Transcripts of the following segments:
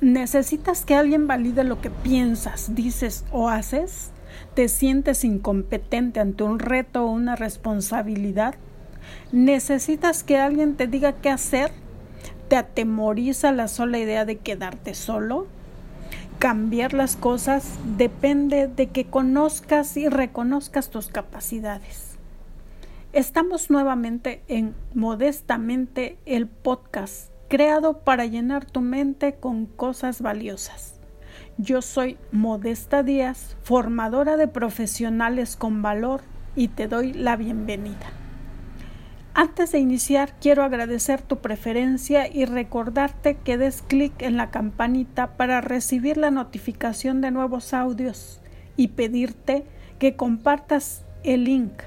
¿Necesitas que alguien valide lo que piensas, dices o haces? ¿Te sientes incompetente ante un reto o una responsabilidad? ¿Necesitas que alguien te diga qué hacer? ¿Te atemoriza la sola idea de quedarte solo? Cambiar las cosas depende de que conozcas y reconozcas tus capacidades. Estamos nuevamente en Modestamente el podcast, creado para llenar tu mente con cosas valiosas. Yo soy Modesta Díaz, formadora de profesionales con valor y te doy la bienvenida. Antes de iniciar, quiero agradecer tu preferencia y recordarte que des clic en la campanita para recibir la notificación de nuevos audios y pedirte que compartas el link.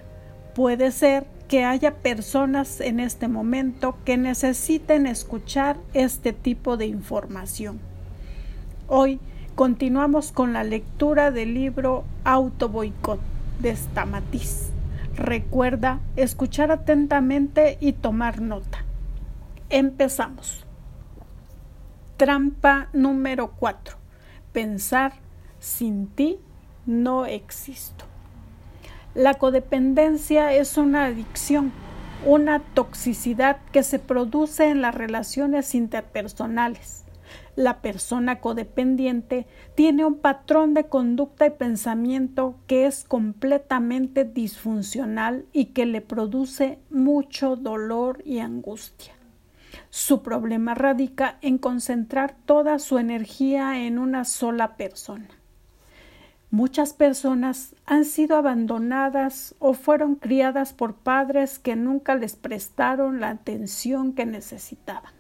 Puede ser que haya personas en este momento que necesiten escuchar este tipo de información. Hoy Continuamos con la lectura del libro Auto Boicot de Stamatiz. Recuerda escuchar atentamente y tomar nota. Empezamos. Trampa número 4. Pensar sin ti no existo. La codependencia es una adicción, una toxicidad que se produce en las relaciones interpersonales la persona codependiente tiene un patrón de conducta y pensamiento que es completamente disfuncional y que le produce mucho dolor y angustia. Su problema radica en concentrar toda su energía en una sola persona. Muchas personas han sido abandonadas o fueron criadas por padres que nunca les prestaron la atención que necesitaban.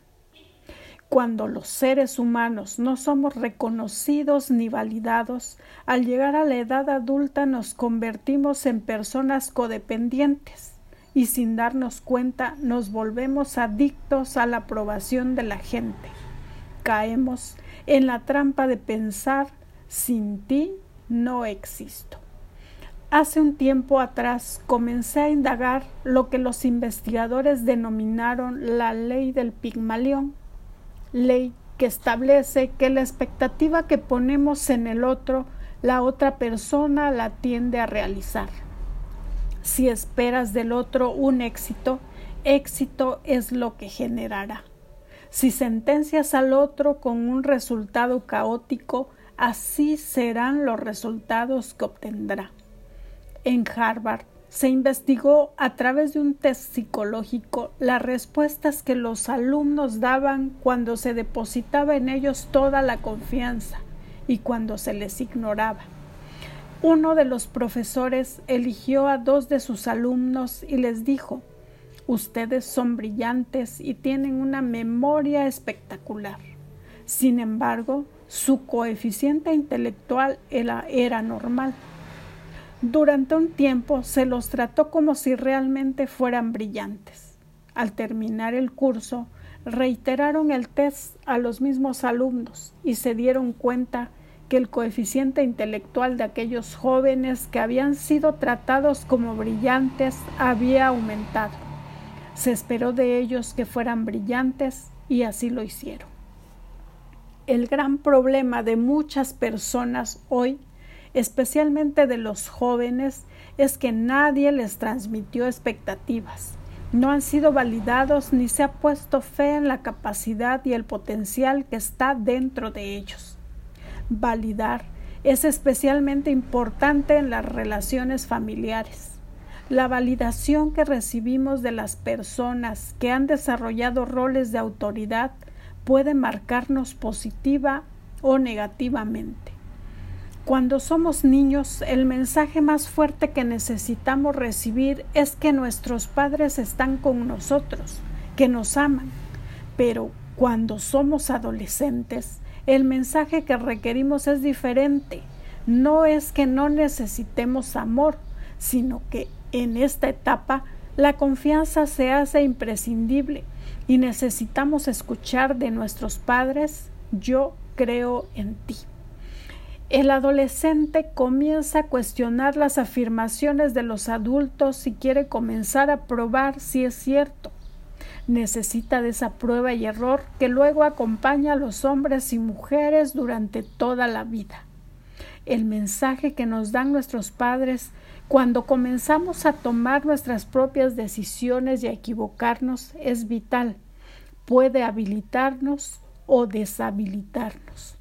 Cuando los seres humanos no somos reconocidos ni validados, al llegar a la edad adulta nos convertimos en personas codependientes y sin darnos cuenta nos volvemos adictos a la aprobación de la gente. Caemos en la trampa de pensar sin ti no existo. Hace un tiempo atrás comencé a indagar lo que los investigadores denominaron la ley del Pigmalión ley que establece que la expectativa que ponemos en el otro, la otra persona la tiende a realizar. Si esperas del otro un éxito, éxito es lo que generará. Si sentencias al otro con un resultado caótico, así serán los resultados que obtendrá. En Harvard, se investigó a través de un test psicológico las respuestas que los alumnos daban cuando se depositaba en ellos toda la confianza y cuando se les ignoraba. Uno de los profesores eligió a dos de sus alumnos y les dijo Ustedes son brillantes y tienen una memoria espectacular. Sin embargo, su coeficiente intelectual era, normal. Durante un tiempo se los trató como si realmente fueran brillantes. Al terminar el curso, reiteraron el test a los mismos alumnos y se dieron cuenta que el coeficiente intelectual de aquellos jóvenes que habían sido tratados como brillantes había aumentado. Se esperó de ellos que fueran brillantes y así lo hicieron. El gran problema de muchas personas hoy especialmente de los jóvenes, es que nadie les transmitió expectativas. No han sido validados ni se ha puesto fe en la capacidad y el potencial que está dentro de ellos. Validar es especialmente importante en las relaciones familiares. La validación que recibimos de las personas que han desarrollado roles de autoridad puede marcarnos positiva o negativamente. Cuando somos niños, el mensaje más fuerte que necesitamos recibir es que nuestros padres están con nosotros, que nos aman. Pero cuando somos adolescentes, el mensaje que requerimos es diferente. No es que no necesitemos amor, sino que en esta etapa la confianza se hace imprescindible y necesitamos escuchar de nuestros padres, yo creo en ti. El adolescente comienza a cuestionar las afirmaciones de los adultos y quiere comenzar a probar si es cierto. Necesita de esa prueba y error que luego acompaña a los hombres y mujeres durante toda la vida. El mensaje que nos dan nuestros padres cuando comenzamos a tomar nuestras propias decisiones y a equivocarnos es vital. Puede habilitarnos o deshabilitarnos.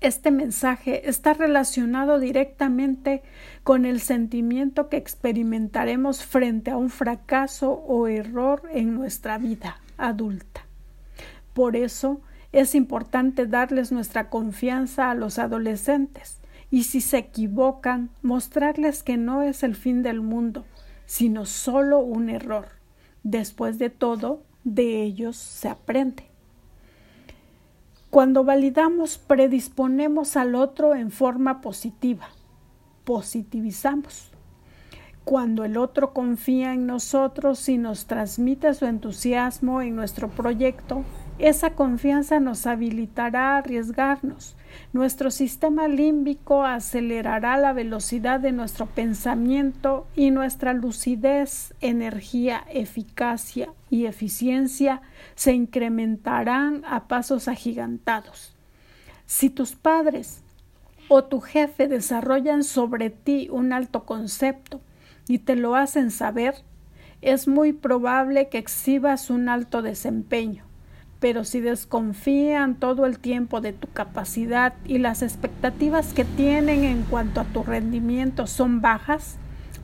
Este mensaje está relacionado directamente con el sentimiento que experimentaremos frente a un fracaso o error en nuestra vida adulta. Por eso es importante darles nuestra confianza a los adolescentes y si se equivocan, mostrarles que no es el fin del mundo, sino solo un error. Después de todo, de ellos se aprende. Cuando validamos, predisponemos al otro en forma positiva. Positivizamos. Cuando el otro confía en nosotros y nos transmite su entusiasmo en nuestro proyecto, esa confianza nos habilitará a arriesgarnos, nuestro sistema límbico acelerará la velocidad de nuestro pensamiento y nuestra lucidez, energía, eficacia y eficiencia se incrementarán a pasos agigantados. Si tus padres o tu jefe desarrollan sobre ti un alto concepto y te lo hacen saber, es muy probable que exhibas un alto desempeño pero si desconfían todo el tiempo de tu capacidad y las expectativas que tienen en cuanto a tu rendimiento son bajas,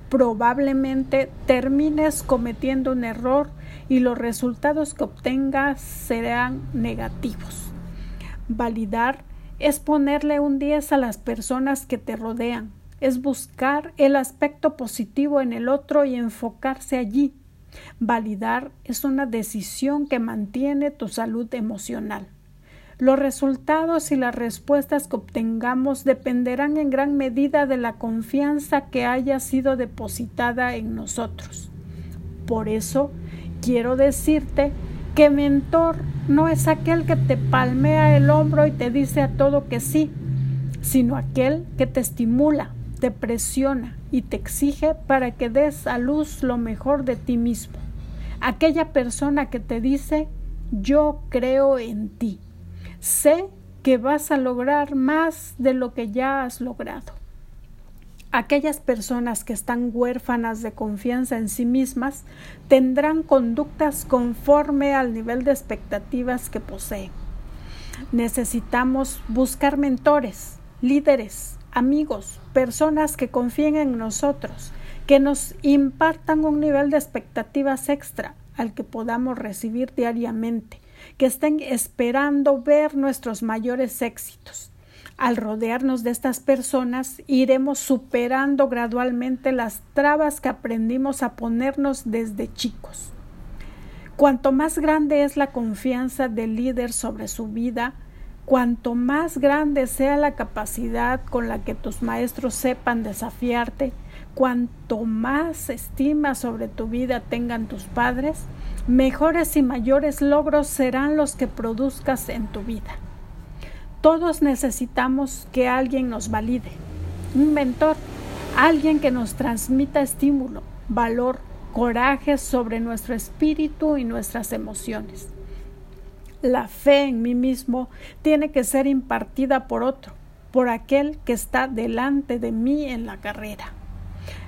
probablemente termines cometiendo un error y los resultados que obtengas serán negativos. Validar es ponerle un 10 a las personas que te rodean, es buscar el aspecto positivo en el otro y enfocarse allí Validar es una decisión que mantiene tu salud emocional. Los resultados y las respuestas que obtengamos dependerán en gran medida de la confianza que haya sido depositada en nosotros. Por eso, quiero decirte que mentor no es aquel que te palmea el hombro y te dice a todo que sí, sino aquel que te estimula, te presiona y te exige para que des a luz lo mejor de ti mismo. Aquella persona que te dice yo creo en ti. Sé que vas a lograr más de lo que ya has logrado. Aquellas personas que están huérfanas de confianza en sí mismas tendrán conductas conforme al nivel de expectativas que poseen. Necesitamos buscar mentores, líderes, amigos, personas que confíen en nosotros, que nos impartan un nivel de expectativas extra al que podamos recibir diariamente, que estén esperando ver nuestros mayores éxitos. Al rodearnos de estas personas, iremos superando gradualmente las trabas que aprendimos a ponernos desde chicos. Cuanto más grande es la confianza del líder sobre su vida, Cuanto más grande sea la capacidad con la que tus maestros sepan desafiarte, cuanto más estima sobre tu vida tengan tus padres, mejores y mayores logros serán los que produzcas en tu vida. Todos necesitamos que alguien nos valide, un mentor, alguien que nos transmita estímulo, valor, coraje sobre nuestro espíritu y nuestras emociones. La fe en mí mismo tiene que ser impartida por otro, por aquel que está delante de mí en la carrera.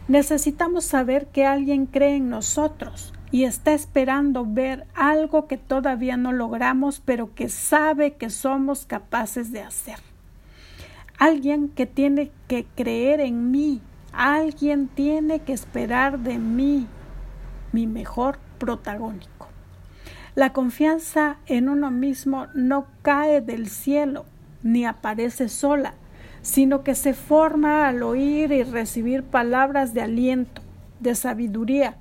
Necesitamos saber que alguien cree en nosotros y está esperando ver algo que todavía no logramos, pero que sabe que somos capaces de hacer. Alguien que tiene que creer en mí, alguien tiene que esperar de mí mi mejor protagónico. La confianza en uno mismo no cae del cielo ni aparece sola, sino que se forma al oír y recibir palabras de aliento, de sabiduría,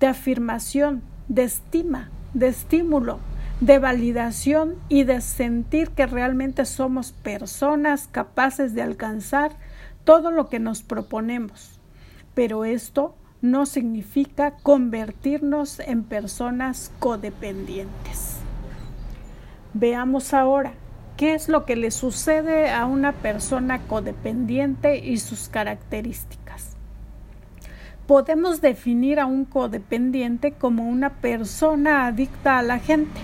de afirmación, de estima, de estímulo, de validación y de sentir que realmente somos personas capaces de alcanzar todo lo que nos proponemos. Pero esto no significa convertirnos en personas codependientes. Veamos ahora qué es lo que le sucede a una persona codependiente y sus características. Podemos definir a un codependiente como una persona adicta a la gente.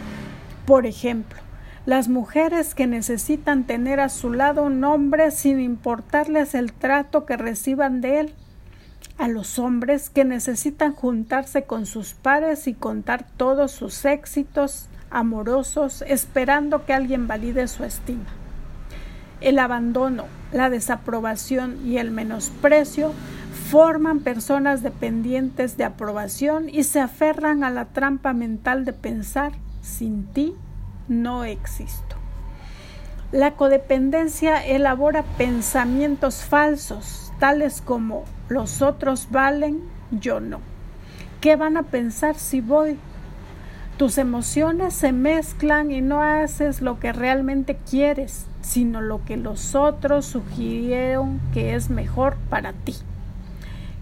Por ejemplo, las mujeres que necesitan tener a su lado un hombre sin importarles el trato que reciban de él. A los hombres que necesitan juntarse con sus pares y contar todos sus éxitos amorosos esperando que alguien valide su estima. El abandono, la desaprobación y el menosprecio forman personas dependientes de aprobación y se aferran a la trampa mental de pensar sin ti no existo. La codependencia elabora pensamientos falsos, tales como los otros valen, yo no. ¿Qué van a pensar si voy? Tus emociones se mezclan y no haces lo que realmente quieres, sino lo que los otros sugirieron que es mejor para ti.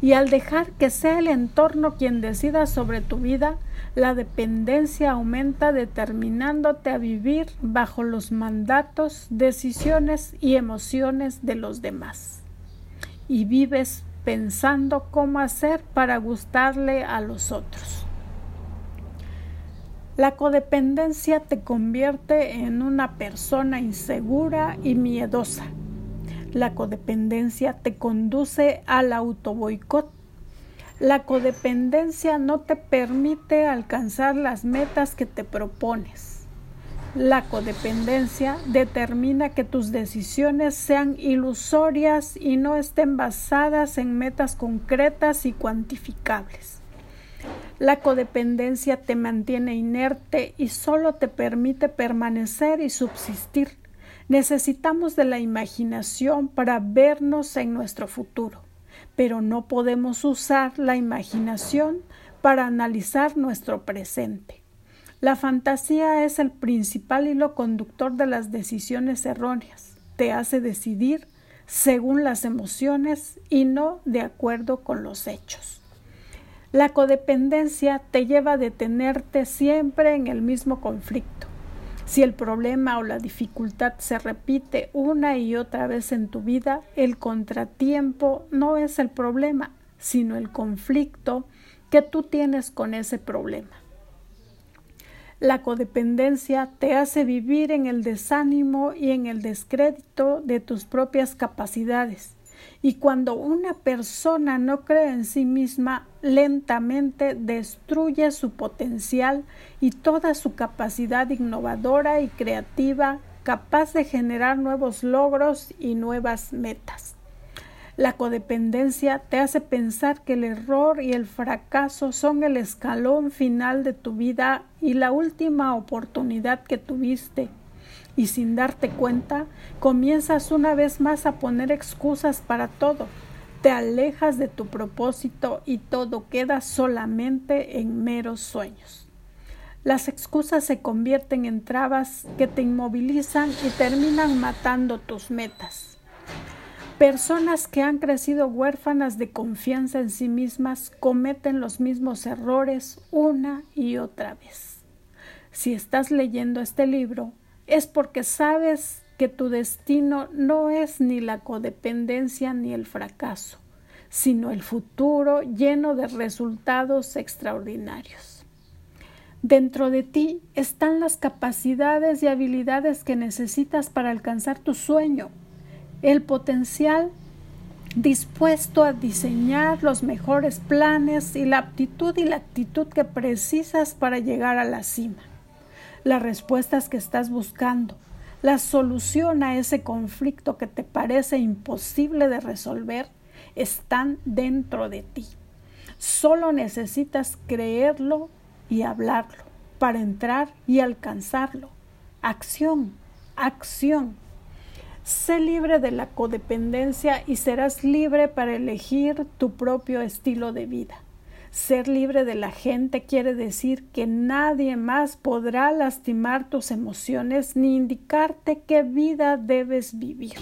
Y al dejar que sea el entorno quien decida sobre tu vida, la dependencia aumenta determinándote a vivir bajo los mandatos, decisiones y emociones de los demás. Y vives pensando cómo hacer para gustarle a los otros. La codependencia te convierte en una persona insegura y miedosa. La codependencia te conduce al autoboicot. La codependencia no te permite alcanzar las metas que te propones. La codependencia determina que tus decisiones sean ilusorias y no estén basadas en metas concretas y cuantificables. La codependencia te mantiene inerte y solo te permite permanecer y subsistir. Necesitamos de la imaginación para vernos en nuestro futuro, pero no podemos usar la imaginación para analizar nuestro presente. La fantasía es el principal hilo conductor de las decisiones erróneas. Te hace decidir según las emociones y no de acuerdo con los hechos. La codependencia te lleva a detenerte siempre en el mismo conflicto. Si el problema o la dificultad se repite una y otra vez en tu vida, el contratiempo no es el problema, sino el conflicto que tú tienes con ese problema. La codependencia te hace vivir en el desánimo y en el descrédito de tus propias capacidades y cuando una persona no cree en sí misma, lentamente destruye su potencial y toda su capacidad innovadora y creativa, capaz de generar nuevos logros y nuevas metas. La codependencia te hace pensar que el error y el fracaso son el escalón final de tu vida y la última oportunidad que tuviste y sin darte cuenta comienzas una vez más a poner excusas para todo. Te alejas de tu propósito y todo queda solamente en meros sueños. Las excusas se convierten en trabas que te inmovilizan y terminan matando tus metas. Personas que han crecido huérfanas de confianza en sí mismas cometen los mismos errores una y otra vez. Si estás leyendo este libro, es porque sabes que tu destino no es ni la codependencia ni el fracaso, sino el futuro lleno de resultados extraordinarios. Dentro de ti están las capacidades y habilidades que necesitas para alcanzar tu sueño, el potencial dispuesto a diseñar los mejores planes y la aptitud y la actitud que precisas para llegar a la cima las respuestas que estás buscando, la solución a ese conflicto que te parece imposible de resolver, están dentro de ti. Solo necesitas creerlo y hablarlo para entrar y alcanzarlo. Acción, acción. Sé libre de la codependencia y serás libre para elegir tu propio estilo de vida. Ser libre de la gente quiere decir que nadie más podrá lastimar tus emociones ni indicarte qué vida debes vivir.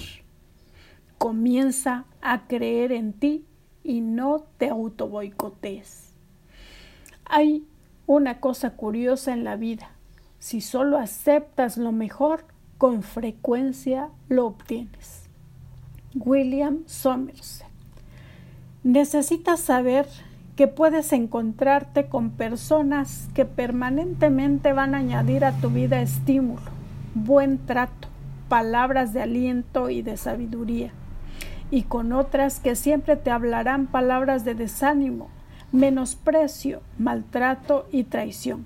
Comienza a creer en ti y no te autoboicotees. Hay una cosa curiosa en la vida. Si solo aceptas lo mejor, con frecuencia lo obtienes. William Somerset. Necesitas saber que puedes encontrarte con personas que permanentemente van a añadir a tu vida estímulo, buen trato, palabras de aliento y de sabiduría, y con otras que siempre te hablarán palabras de desánimo, menosprecio, maltrato y traición.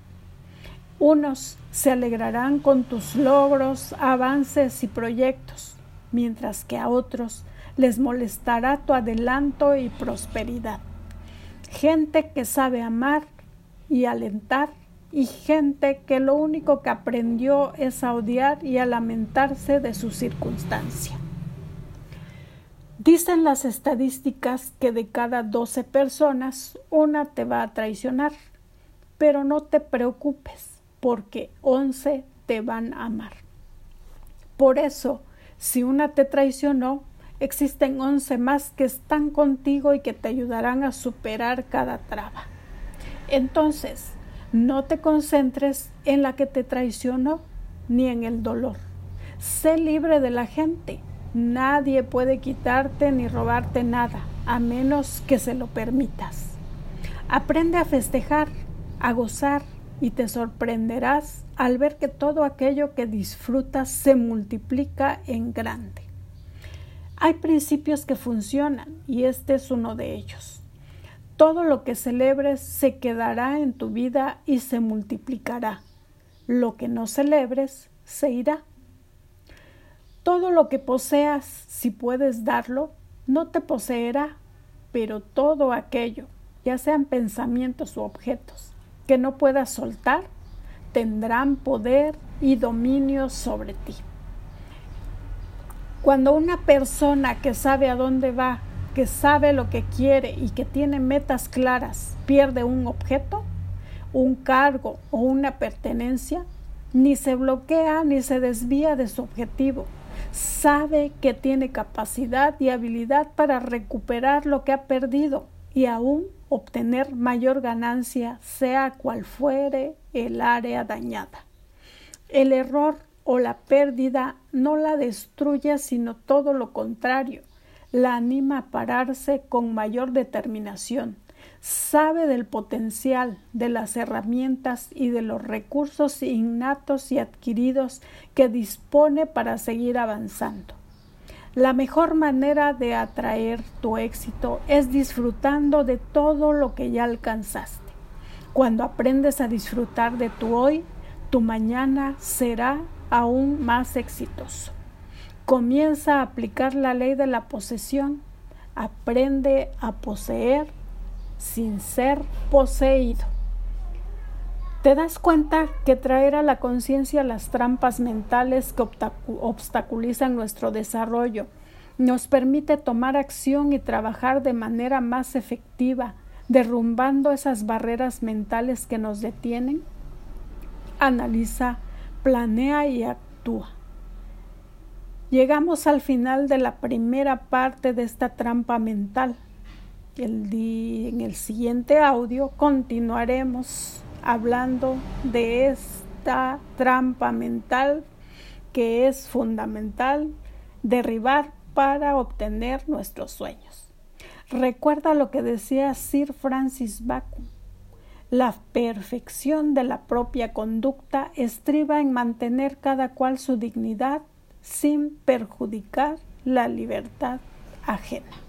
Unos se alegrarán con tus logros, avances y proyectos, mientras que a otros les molestará tu adelanto y prosperidad. Gente que sabe amar y alentar y gente que lo único que aprendió es a odiar y a lamentarse de su circunstancia. Dicen las estadísticas que de cada 12 personas una te va a traicionar, pero no te preocupes porque 11 te van a amar. Por eso, si una te traicionó, existen 11 más que están contigo y que te ayudarán a superar cada traba. Entonces, no te concentres en la que te traicionó ni en el dolor. Sé libre de la gente. Nadie puede quitarte ni robarte nada, a menos que se lo permitas. Aprende a festejar, a gozar, y te sorprenderás al ver que todo aquello que disfrutas se multiplica en grande. Hay principios que funcionan y este es uno de ellos. Todo lo que celebres se quedará en tu vida y se multiplicará. Lo que no celebres se irá. Todo lo que poseas, si puedes darlo, no te poseerá, pero todo aquello, ya sean pensamientos u objetos, que no puedas soltar, tendrán poder y dominio sobre ti. Cuando una persona que sabe a dónde va, que sabe lo que quiere y que tiene metas claras pierde un objeto, un cargo o una pertenencia, ni se bloquea ni se desvía de su objetivo. Sabe que tiene capacidad y habilidad para recuperar lo que ha perdido y aún obtener mayor ganancia, sea cual fuere el área dañada. El error o la pérdida no la destruye, sino todo lo contrario, la anima a pararse con mayor determinación. Sabe del potencial, de las herramientas y de los recursos innatos y adquiridos que dispone para seguir avanzando. La mejor manera de atraer tu éxito es disfrutando de todo lo que ya alcanzaste. Cuando aprendes a disfrutar de tu hoy, tu mañana será aún más exitoso. Comienza a aplicar la ley de la posesión. Aprende a poseer sin ser poseído. ¿Te das cuenta que traer a la conciencia las trampas mentales que obstaculizan nuestro desarrollo nos permite tomar acción y trabajar de manera más efectiva, derrumbando esas barreras mentales que nos detienen? Analiza, planea y actúa. Llegamos al final de la primera parte de esta trampa mental. en el siguiente audio continuaremos hablando de esta trampa mental que es fundamental derribar para obtener nuestros sueños. Recuerda lo que decía Sir Francis Bacon. La perfección de la propia conducta estriba en mantener cada cual su dignidad sin perjudicar la libertad ajena.